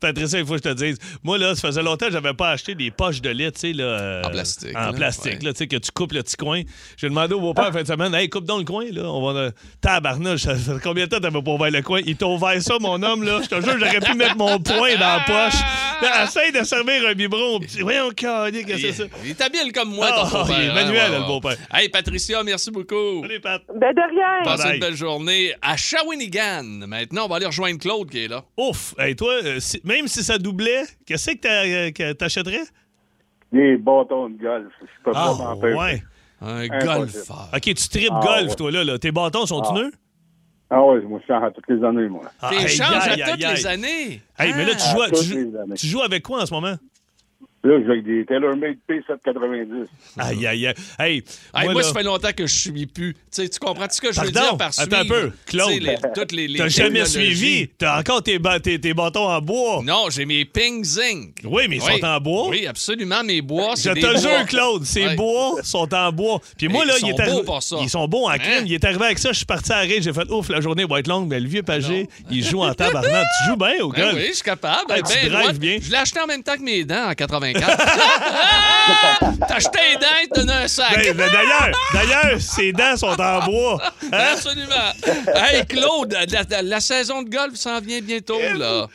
Patricia, il faut que je te dise. Moi, là, ça faisait longtemps que j'avais pas acheté des poches de lait, tu sais, là. euh, En plastique, En là, plastique, ouais. là, tu sais, que tu coupes le petit coin. J'ai demandé au beau-père en fin de semaine, hey, coupe dans le coin, là. On va. euh, Tabarnouche, ça fait combien de temps t'avais pas ouvert le coin? Il t'a ouvert ça, mon homme, là. Je te jure, j'aurais pu mettre mon poing dans la poche. Là, essaye de servir un biberon. au petit- Voyons, qu'est-ce que c'est ça? Il est habile comme moi, Ah, ton beau-père. il est hein, manuel, ouais, le beau-père. Hey, Patricia, merci beaucoup. Salut, Pat. Ben, de rien. Passez une belle journée à Shawinigan. Maintenant, on va aller rejoindre Claude qui est là. Ouf! Hey, toi, euh, si- même si ça doublait, qu'est-ce que t'a- que t'achèterais? Des bâtons de golf. Je peux Ah, pas ouais. Un golfeur. OK, tu tripes Ah, golf, ouais. toi, là, là. Tes bâtons sont-ils Ah. Ah oui, moi, je change à toutes les années, moi. Ah, T'es hey, à toutes aïe. les années. Hey, mais là, tu Ah, joues, à- tu, joues, les années. tu joues avec quoi en ce moment? Là, j'ai avec des TaylorMade P790. Aïe, aïe, aïe. Hey, Hey, moi, moi, là, ça fait longtemps que je suis plus. Tu comprends ce que je veux dire par Attends un suivre? peu, Claude. Les- toutes les, les t'as jamais suivi? T'as encore tes, ba- tes, tes bâtons en bois? Non, j'ai mes Ping Zinc. Oui, mais ils sont en bois. Oui, absolument. Mes bois, Je te bois. jure, Claude, ces Ouais. bois sont en bois. Puis moi, là, ils il sont beaux pour ça. Ils sont bons en crime. Hein? Il est arrivé avec ça, je suis parti à rire, j'ai fait ouf, la journée va être longue, mais le vieux pagé, il joue en tabarnak. tu joues bien au Ben golf? oui, je suis capable. Ben, tu droit. drives bien. Je l'ai acheté en même temps que mes dents en 84. [laughs] T'as acheté les dents, te donne un sac. Ben, ben, d'ailleurs, d'ailleurs, ses dents sont en bois. Hein? Absolument. Hey, Claude, la, la- la saison de golf s'en vient bientôt, là.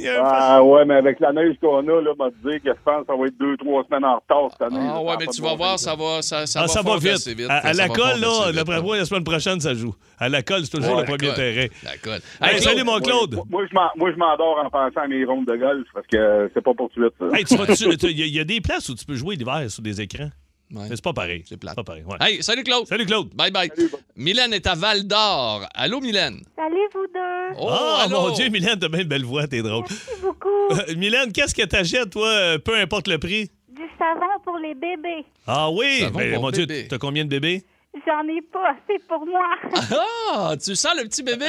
[laughs] Ah ouais, mais avec la neige qu'on a, là, m'a dit que je pense que ça va être deux, trois semaines en retard cette année. Ah là. ouais, mais va tu vas voir, ça va, ça, ça Ah, va ça va vite. À, à Ça la va colle, là, d'après moi, la semaine prochaine, ça joue. À la colle, c'est toujours Ouais, le premier colle. terrain. La colle. Hey, Hey, salut, mon Claude. Moi, moi, je m'endors en pensant à mes rondes de golf parce que c'est pas pour tout de suite. Hey, Il y, y a des places où tu peux jouer l'hiver sur des écrans? Ouais. Mais c'est pas pareil. C'est plate. pas pareil. ouais. Hey, salut Claude. Salut, Claude. Bye bye. Mylène est à Val d'Or. Allô, Mylène? Salut, vous deux. Oh, ah, allô? mon Dieu, Mylène, t'as bien une belle voix, t'es drôle. Merci beaucoup. [laughs] Euh, Mylène, qu'est-ce que t'achètes, toi, euh, peu importe le prix? Du savon pour les bébés. Ah oui? Savon Ben, mon Dieu, t'as combien de bébés? J'en ai pas assez pour moi. [laughs] Ah, tu sens le petit bébé?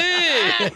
[laughs]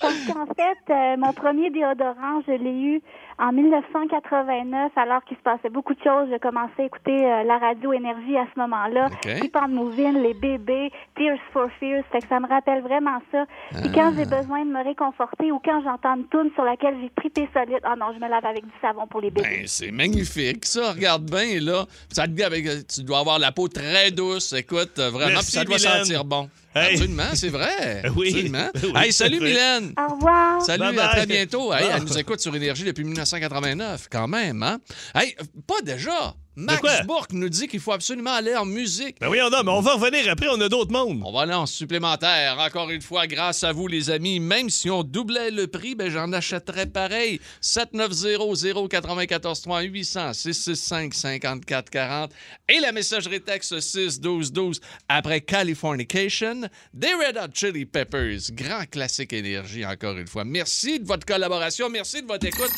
Parce qu'en fait, euh, mon premier déodorant, je l'ai eu en 1989, alors qu'il se passait beaucoup de choses. J'ai commencé à écouter euh, la radio Énergie à ce moment-là. OK. Keep on moving, les bébés, Tears for Fears. Fait que ça me rappelle vraiment ça. Puis quand j'ai besoin de me réconforter ou quand j'entends une toune sur laquelle j'ai tripé solide, ah non, je me lave avec du savon pour les bébés. Ben, c'est magnifique, ça. Regarde bien, là. Ça te dit avec, tu dois avoir la peau très douce. Écoute, euh, vraiment, Merci, puis ça doit Mylène. sentir bon. Hey. Absolument, c'est vrai. [laughs] Oui. Absolument. Oui, hey, salut, vrai. Mylène. Au revoir. Salut, Bye à bye. très bientôt. Hey, elle nous écoute sur Énergie depuis 1989, quand même, hein? Hey, pas déjà. Max quoi? Bourque nous dit qu'il faut absolument aller en musique. Ben oui, on a, mais on va revenir après, on a d'autres mondes. On va aller en supplémentaire. Encore une fois, grâce à vous, les amis. Même si on doublait le prix, ben, j'en achèterais pareil. 790-094-3 800 665 54 40 et la messagerie texte 6 12 12 après Californication des Red Hot Chili Peppers. Grand classique énergie, encore une fois. Merci de votre collaboration. Merci de votre écoute.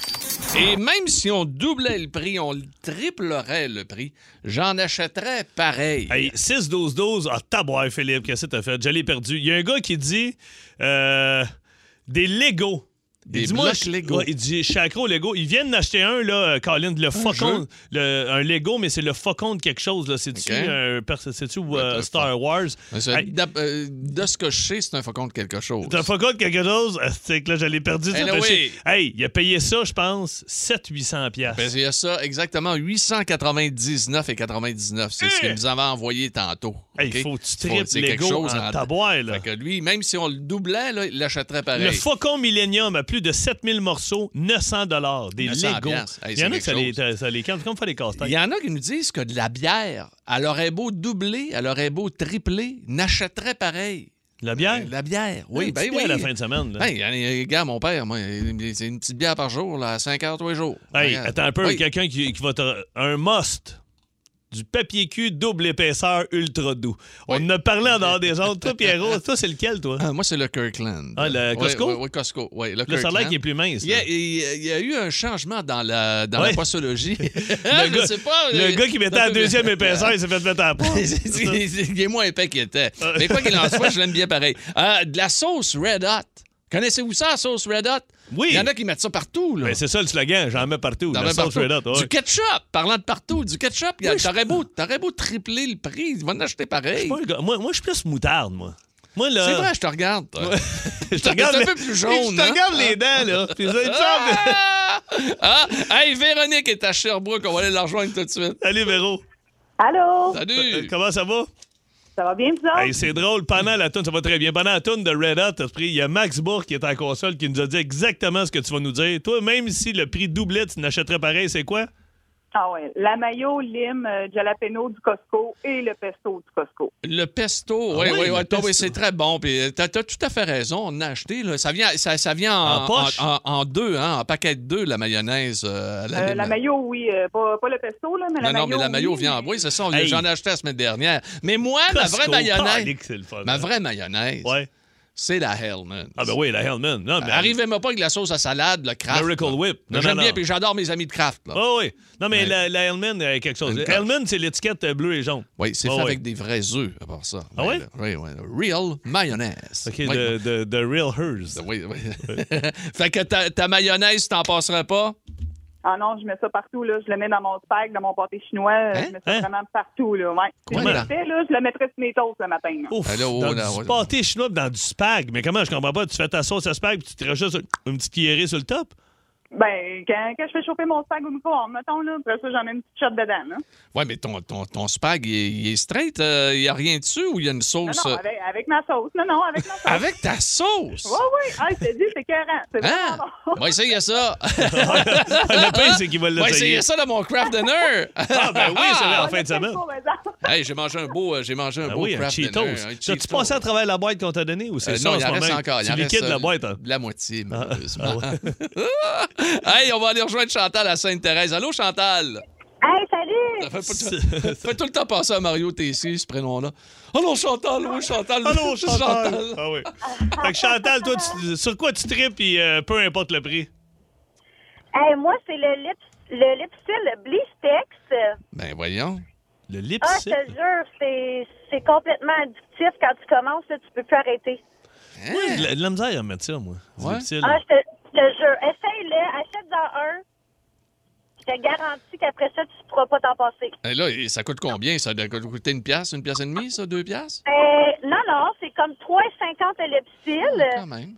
Et même si on doublait le prix, on le triplerait le prix, j'en achèterais pareil. Hey, 6-12-12, ah, taboire, Philippe, qu'est-ce que t'as fait? Je l'ai perdu. Il y a un gars qui dit euh, des Lego. Des moi, blocs Lego. ouais, il dit, au Lego. Ils viennent d'acheter un, là, euh, Colin, le faucon. le- un Lego, mais c'est le faucon de quelque chose. là. C'est-tu OK. un perso- c'est-tu euh, t'as Star Wars? Hey, euh, de ce que je sais, c'est un faucon de quelque chose. T'as un faucon de quelque chose? Ah, C'est que là, je l'ai perdu. ça Eh oui. Hey, il a payé ça, je pense, 700-800 piastres. Ben, il y a ça, exactement, 899 et 99. C'est ce qu'il nous avait envoyé tantôt. Il faut que tu tripes c'est quelque chose en là. Fait que lui, même si on le doublait, là, il l'achèterait pareil. Le Faucon Millennium a plus de 7000 morceaux, 900 Des 900 Lego. piastres. Hey, Il y en a c'est que ça quelque les, ça les calme. Comme faire les casse Il y en a qui nous disent que de la bière, elle aurait beau doubler, elle aurait beau tripler, n'achèterait pareil. La bière? La bière, oui. Une ben oui. bière la fin de semaine. là. Hey, gars, mon père, moi, c'est une petite bière par jour, là, à 5 heures tous les jours. Hey, attends un peu, Oui. quelqu'un qui, qui va te. Un must. Du papier cul double épaisseur ultra doux. On en a parlé en dehors des autres. Toi, Pierrot, [laughs] toi, c'est lequel, toi? Ah, moi, c'est le Kirkland. Ah, le Costco? Oui, Costco. Le Le salaire qui est plus mince. Il y, a, il y eu un changement dans la, dans la postologie. [laughs] Le, gars, sais pas. le euh, gars qui mettait la deuxième épaisseur, il s'est fait mettre à la [laughs] il est moins épais qu'il était. Mais quoi qu'il en soit, je l'aime bien pareil. Euh, de la sauce Red Hot. Connaissez-vous ça, la sauce Red Hot? Oui. Il y en a qui mettent ça partout. Là. Ben, c'est ça le slogan, j'en mets partout. La mets partout. Ouais. Du ketchup, parlant de partout, du ketchup, il y a- Oui, je- t'aurais beau, t'aurais beau tripler le prix, ils vont en acheter pareil. suis pas un gars- Moi, moi, je suis plus moutarde, moi. Moi, là. C'est vrai, je te regarde. toi. [laughs] je te regarde. Un peu plus jaune, Je te hein? regarde les dents, là. Puis ça, semble- Ah! Ah! Hey, Véronique est à Sherbrooke, on va aller la rejoindre tout de suite. Allez, Véro. Allô? Salut! Comment ça va? Ça va bien, vous autres? Hey, c'est drôle, pendant la tune, ça va très bien. Pendant la tune de Red Hot, il y a Max Bourg qui est en console qui nous a dit exactement ce que tu vas nous dire. Toi, même si le prix doublait, tu n'achèterais pareil, c'est quoi? Ah ouais. La mayo, lime, euh, jalapeno du Costco et le pesto du Costco. Le pesto, Ah oui, oui, oui, oui, oui, c'est très bon. Puis t'as, t'as tout à fait raison, on en a acheté. Là. Ça, vient, ça, ça vient en, En poche? en- en deux, hein, en paquet de deux, la mayonnaise. euh, la Euh, mayo, oui. euh, pas, pas le pesto, là, mais Non, la non, mayo. mais la mayo oui, vient en bois, c'est ça. Hey. J'en ai acheté la semaine dernière. Mais moi, ma vraie mayonnaise, ma vraie mayonnaise, Ouais. C'est la Hellman. Ah, ben oui, la Hellman. Non, mais Arrivez-moi pas avec la sauce à salade, le Kraft. Miracle là. Whip. J'aime bien, puis j'adore mes amis de Kraft. Là. Oh, oui. Non, mais Ouais. la, la Hellman, euh, quelque chose. Hellman, c'est l'étiquette euh, bleu et jaune. Oui, c'est Oh, fait oui. avec des vrais œufs, à part ça. Ah Ouais, ouais? là, Oui, oui. Real mayonnaise. OK, Oui, de, de, de Real Hers. Oui, oui. [laughs] fait que ta, ta mayonnaise, t'en passerais pas? Ah non, je mets ça partout, là. Je le mets dans mon spag, dans mon pâté chinois. euh, Hein? Je mets ça Hein? vraiment partout, là. Ouais. Si je le fais, là, je le mettrais sur mes toasts le matin. là. Ouf, oh, dans là, du ouais. pâté chinois dans du spag. Mais comment, je comprends pas, tu fais ta sauce à spag puis tu te rajoutes une petite cuillerée sur le top? Ben, quand, quand je fais chauffer mon spag au micro-ondes, mettons, là, après ça, j'en mets une petite shot dedans, là. Oui, mais ton, ton, ton spag, il est, il est straight. Il n'y a rien dessus ou il y a une Non, sauce? non, euh, avec, avec ma sauce. Non, non, avec ma sauce. Avec ta sauce? Oui, oui. Ah, je te dis, c'est écœurant. C'est Hein? vraiment bon. On va essayer ça. [laughs] le pire, c'est qu'il va On va l'essayer. essayer ça dans mon craft dinner. [laughs] Ah, ben oui, c'est vrai, en fin de semaine. hey, j'ai mangé un beau, euh, j'ai mangé un Ah beau oui, un craft Cheetos. dinner. un Cheetos. passé à travers la boîte qu'on t'a donnée ou c'est Euh, ça non, en il en reste encore. reste, liquides la euh, boîte. hein? La moitié, malheureusement. [laughs] [laughs] Hey, on va aller rejoindre Chantal à Sainte-Thérèse. Allô, Chantal? Hey, salut! Ça fait, pas- ça [laughs] fait tout le temps passer à Mario Tessier, ce prénom-là. Allô, Chantal, oui, Chantal. Allô, [laughs] Chantal! Ah oui. Fait que Chantal, toi, tu- sur quoi tu tripes et euh, peu importe le prix? Hey, moi, c'est le lip, le lipsil Blistex. Ben, voyons. Le Ah, je te jure, c'est, c'est complètement addictif. Quand tu commences, là, tu peux plus arrêter. Hein? Moi, de la, de la misère à mettre ça, moi. Ouais. Lipsil. Ah, je te, je te jure. Un. Je te garantis qu'après ça, tu ne pourras pas t'en passer. Et là, ça coûte combien? Ça doit coûter une pièce, une pièce et demie, ça? Deux pièces? Euh, non, non, c'est comme 3,50 le lipsil. Quand même.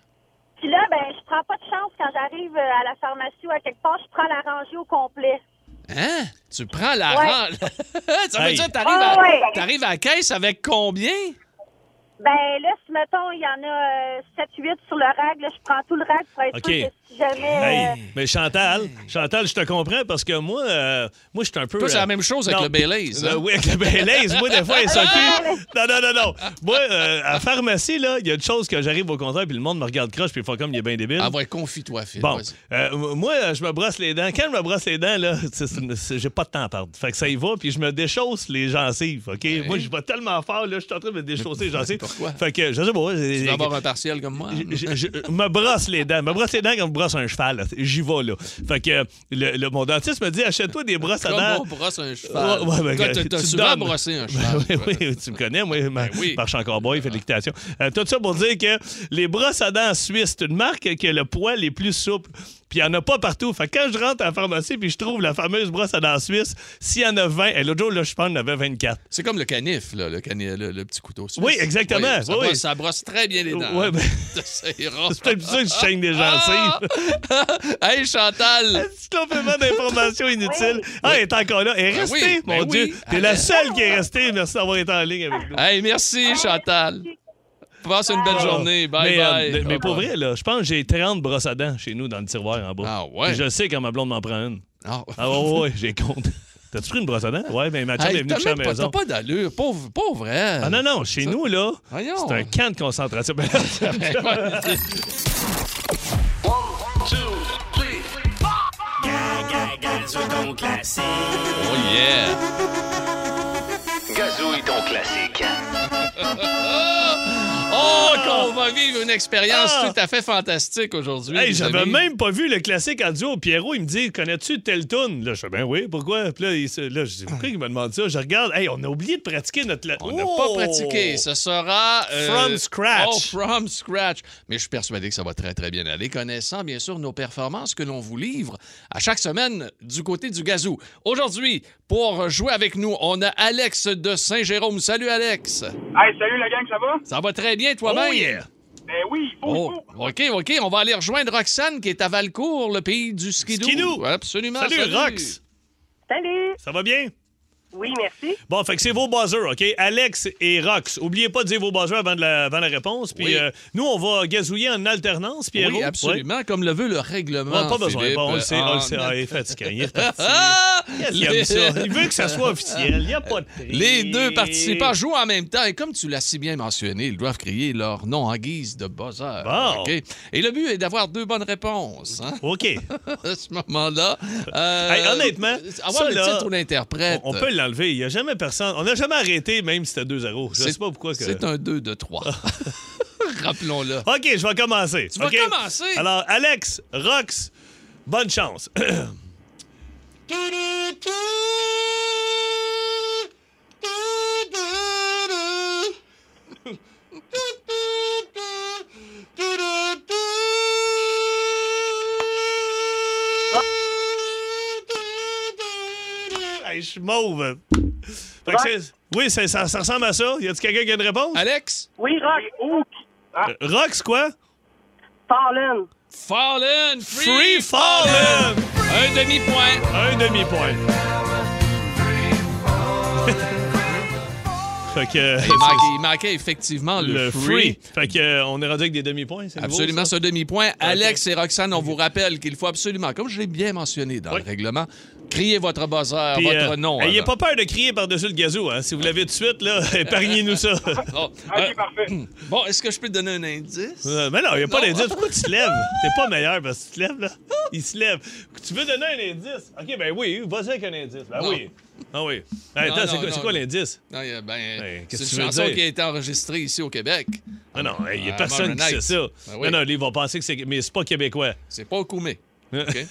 Puis là, ben, je prends pas de chance quand j'arrive euh, à la pharmacie ou à quelque part, je prends la rangée au complet. Hein? Tu prends la Ouais. rente. [laughs] ça veut Hey. dire que t'arrives Ah, à, ouais. t'arrives à la caisse avec combien? Ben là, si mettons, il y en a 7-8 sur le rag, là, je prends tout le rag pour être sûr que si jamais... euh, Hey, mais Chantal, Chantal, je te comprends parce que moi, euh, moi, je suis un peu. Toi, c'est euh, la même chose avec non. le Baileys. Euh, hein? oui, avec le Baileys. Moi, des fois, elle s'occupe. Non, non, non, non. Moi, euh, à la pharmacie, là, il y a une chose que j'arrive au contraire, puis le monde me regarde croche, puis il faut comme il est bien débile. Ah, ouais, confie-toi, Phil. Bon, euh, moi, je me brosse les dents. Quand je me brosse les dents, là, [laughs] j'ai pas de temps à perdre. Fait que ça y va, puis je me déchausse les gencives, OK? Moi, je vais tellement fort, là, je suis en train de me déchausser les [laughs] gencives. Pourquoi? Fait que, je sais pas. Tu vas avoir un partiel comme moi? je, je- je me brosse les dents. Me brosse les dents comme je brosse un cheval. J'y vais, là. Fait que le, le- mon dentiste me dit achète-toi des brosses à dents. on brosse un cheval. Ouais, ouais, ben, Toi, que- t'as- t'as tu souvent donnes. brossé un Ben [laughs] cheval. oui, tu me connais, moi, ma, oui. marche en cowboy, fait de l'équitation. Euh, tout ça pour dire que les brosses à dents suisses, c'est une marque qui a le poil les plus souple. Puis il n'y en a pas partout. Fait que quand je rentre à la pharmacie puis je trouve la fameuse brosse à dents suisse, s'il y en a 20, et l'autre jour, là, je pense qu'il y en avait 24. C'est comme le canif, là, le, le, le petit couteau suisse. Oui, exactement. Oui, ça, Oui, brosse, oui. ça brosse très bien les dents. Ben-. [laughs] C'est peut-être pour ça que je chaîne des [laughs] gencives. Hey, Chantal! petit complément d'information inutile. Ah, elle est encore là. Elle est Ben restée, oui, mon ben Dieu. T'es la seule qui est restée. Merci d'avoir été en ligne avec nous. Hey, merci, Chantal. Passe une belle ah. journée. Bye mais, euh, bye. Mais pour vrai, là, je pense que j'ai 30 brosses à dents chez nous dans le tiroir en bas. Ah ouais. Je sais quand ma blonde m'en prend une. Ah, ah ouais, ouais j'ai compte. T'as-tu pris une brosse à dents? Ouais, mais ma chum hey, est venue chez la maison. T'as pas d'allure, pauvre, pauvre elle. Ah non, non, chez nous, là, c'est un camp de concentration. [laughs] Ben, ben, Gazouille classique. Oh yeah! Gazouille ton classique. [laughs] Yeah. Oh, qu'on va vivre une expérience Ah! tout à fait fantastique aujourd'hui. Hey, j'avais même pas vu le classique en duo. Pierrot, il me dit Connais-tu tel tune Là, je fais Ben oui, pourquoi? Puis là, il, se- là, je dis Pourquoi il me demande ça Je regarde, hey, on a oublié de pratiquer notre. la- On n'a Oh! pas pratiqué. Ce sera. euh, From scratch. Oh, from scratch. Mais je suis persuadé que ça va très, très bien aller, connaissant bien sûr nos performances que l'on vous livre à chaque semaine du côté du gazou. Aujourd'hui, pour jouer avec nous, on a Alex de Saint-Jérôme. Salut, Alex. Hey, salut la gang, ça va? Ça va très bien, toi-même? Oh, yeah. Ben oui, il faut, Oh, OK, OK. On va aller rejoindre Roxane, qui est à Valcourt, le pays du skidoo. Skidoo. Absolument. Salut, Rox. Salut! Ça va bien? Oui, merci. Bon, fait que c'est vos buzzers, OK? Alex et Rox. Oubliez pas de dire vos buzzers avant, de la, avant la réponse. Puis Oui. euh, nous, on va gazouiller en alternance, Pierrot. Oui, absolument, comme le veut le règlement. Pas besoin. Philippe. Bon, on le sait, on le sait. Ah, il est fatiguant. Il est parti. Ah! Il aime ça? Il veut que ça soit officiel. Il n'y a pas de tri. [laughs] Les deux participants jouent en même temps et comme tu l'as si bien mentionné, ils doivent crier leur nom en guise de buzzer. Bon. OK? Et le but est d'avoir deux bonnes réponses. hein, OK. [laughs] à ce moment-là. Euh, Hey, honnêtement, avoir ça, le là, titre ou l'interprète. On, on peut l'enlever. Il n'y a jamais personne. On n'a jamais arrêté, même si c'était 2-0. Je sais pas pourquoi. Que... C'est un 2 de 3. [laughs] Rappelons-le. OK, je vais commencer. Tu vas OK? commencer? Alors, Alex, Rox, bonne chance. [clears throat] je suis mauve. Fait que c'est- oui, c'est- ça, ça ressemble à ça. Y a-t-il quelqu'un qui a une réponse? Alex? Oui, Rock. Euh, Rox, quoi? Fallen. Fallen! Free, Free Fallen! Un demi-point. Un demi-point. Fait que. Il manquait, il manquait effectivement le, le free. Fait que euh, on est rendu avec des demi-points, c'est Absolument, ça? ce demi-point. Alex et Roxane, on vous rappelle qu'il faut absolument, comme je l'ai bien mentionné dans Oui. le règlement, crier votre buzzer, Puis, votre euh, nom. Ayez avant. pas peur de crier par-dessus le gazou, hein. Si vous l'avez tout de suite, là, [laughs] épargnez-nous ça. [laughs] Bon, OK, euh, parfait. [clears throat] bon, est-ce que je peux te donner un indice? Euh, mais non, il n'y a pas d'indice. Pourquoi tu te lèves? [laughs] T'es pas meilleur parce que tu te lèves, là. Il se lève. Tu veux donner un indice? OK, ben oui, vas-y avec un indice. Ben Non. oui. Ah oui. Hey, Non, attends, c'est quoi, non, l'indice? Non, ben, Hey, qu'est-ce c'est tu une veux chanson dire? qui a été enregistrée ici au Québec. Ah non, il n'y a personne qui sait ça. Ben oui. Non, non, ils vont penser que c'est. Mais c'est pas québécois. C'est pas au Koumé. [laughs] OK?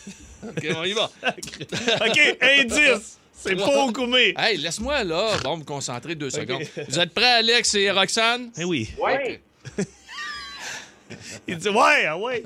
OK, on y va. [laughs] OK, indice. C'est pas au Koumé. Hey, laisse-moi là, bon, me concentrer deux secondes. Vous êtes prêts, Alex et Roxane? Eh oui. Oui. [laughs] Il dit ouais, ah ouais.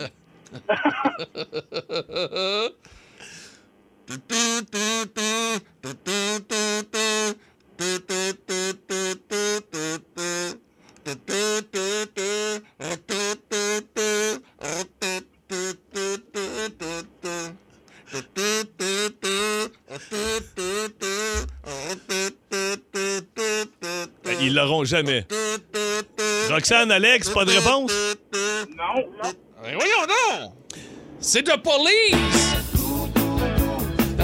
Ils l'auront jamais. Roxane, Alex, pas de réponse? Non, non. Ben voyons donc! C'est de Police!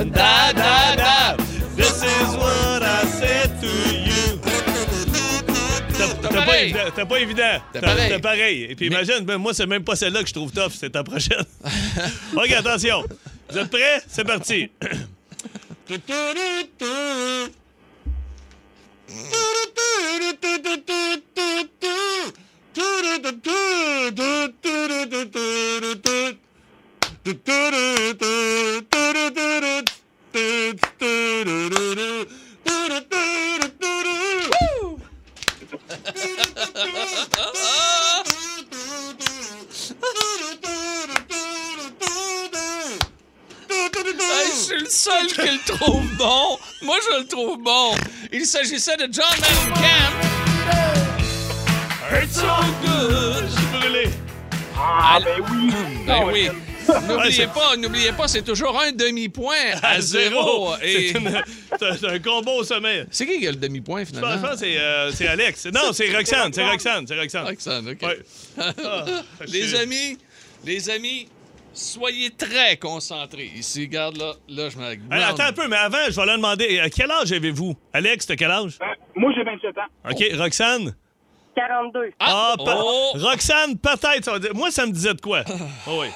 Da, da, da! This is what I said to you. T'as- pas, évident. T'as pas évident. T'as T'as- pareil. Et puis imagine, ben, moi, c'est même pas celle-là que je trouve tough, c'est ta prochaine. [laughs] OK, attention. Vous êtes prêts? C'est parti. [laughs] Hey, je suis le seul qui le trouve bon. Moi, je le trouve bon. Il s'agissait de John Mellencamp. It's so good. Brûlé. Ah, ben oui. Ben oui. N'oubliez pas, n'oubliez pas, c'est toujours un demi-point [laughs] à, À zéro. Et C'est un combo au sommet. c'est qui qui a le demi-point finalement? je pense que c'est euh, c'est Alex. [laughs] Non, c'est Roxane. C'est Roxane. C'est Roxane. Roxane, OK. Ouais. [laughs] Ah, Les amis, les amis, soyez très concentrés. Ici, regarde là, là, je me. Hey, attends un peu, mais avant, je vais leur demander, à quel âge avez-vous? Alex, t'as quel âge? Euh, moi, j'ai 27 ans. OK, Roxane? 42. Ah, pe- oh. Roxane, peut-être. ça va dire- Moi, ça me disait de quoi? Oh, oui.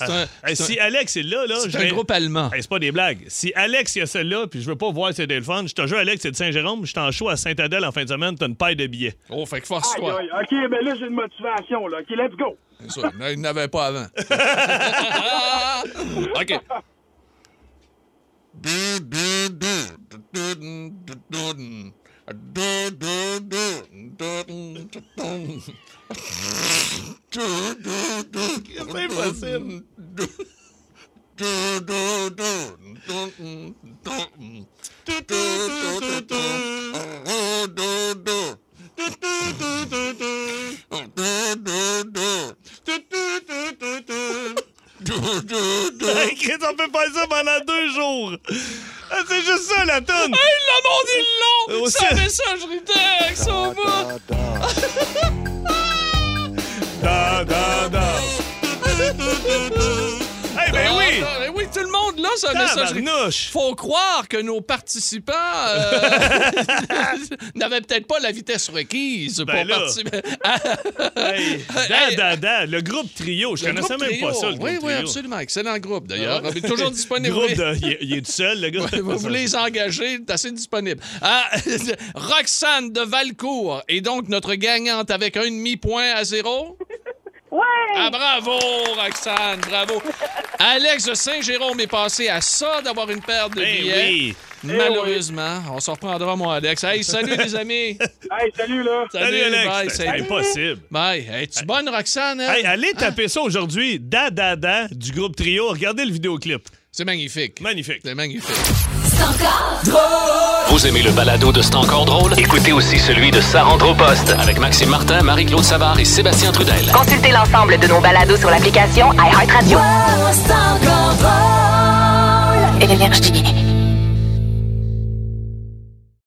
Un, c'est si un- Alex est là, là, c'est un groupe allemand. Hey, c'est pas des blagues. Si Alex il y a celle-là, puis je veux pas voir si c'est le fun, je te jure, Alex, c'est de Saint-Jérôme, je suis en show à Saint-Adèle en fin de semaine, t'as une paille de billets. Oh, fait que force-toi. OK, ben là, j'ai une motivation, là. OK, let's go. C'est ça. Il n'avait pas avant. [laughs] OK. [laughs] C'est impossible. On peut faire ça pendant deux jours. Ah, c'est juste ça, la tonne. Hey, le monde, ils l'ont! Oh, Ça texte au bout! Da, da, da. Hey, ben oui! Ah, ben oui, tout le monde là, ça. Tabarnouche! Faut croire que nos participants euh, [laughs] n'avaient peut-être pas la vitesse requise Ben pour là. participer. Hey, da, da, da. Le groupe trio, je Le connaissais même pas ça, le groupe Oui, oui, trio. absolument. Excellent groupe, d'ailleurs. Ah. Toujours [laughs] disponible. Groupe de... il, est, il est tout seul, le gars. Vous voulez les engager, c'est assez disponible. Ah, [laughs] Roxane de Valcourt est donc notre gagnante avec un demi-point à zéro. Ouais! Ah, bravo, Roxane, bravo. [laughs] Alex de Saint-Jérôme est passé à ça d'avoir une paire de Ben billets. oui. Malheureusement, on s'en reprendra, moi, Alex. Hey, [laughs] salut, les amis. Hey, salut, là. Salut, Alex. bye, C'est salut. impossible. Bye. Es-tu bonne, Roxane? hein? Hey, allez taper ça aujourd'hui, da, da, da, du groupe trio. Regardez le vidéoclip. C'est magnifique. Magnifique. C'est magnifique. Vous aimez le balado de C'est encore drôle? Écoutez aussi celui de Sa rentre au poste avec Maxime Martin, Marie-Claude Savard et Sébastien Trudel. Consultez l'ensemble de nos balados sur l'application iHeartRadio. Énergie.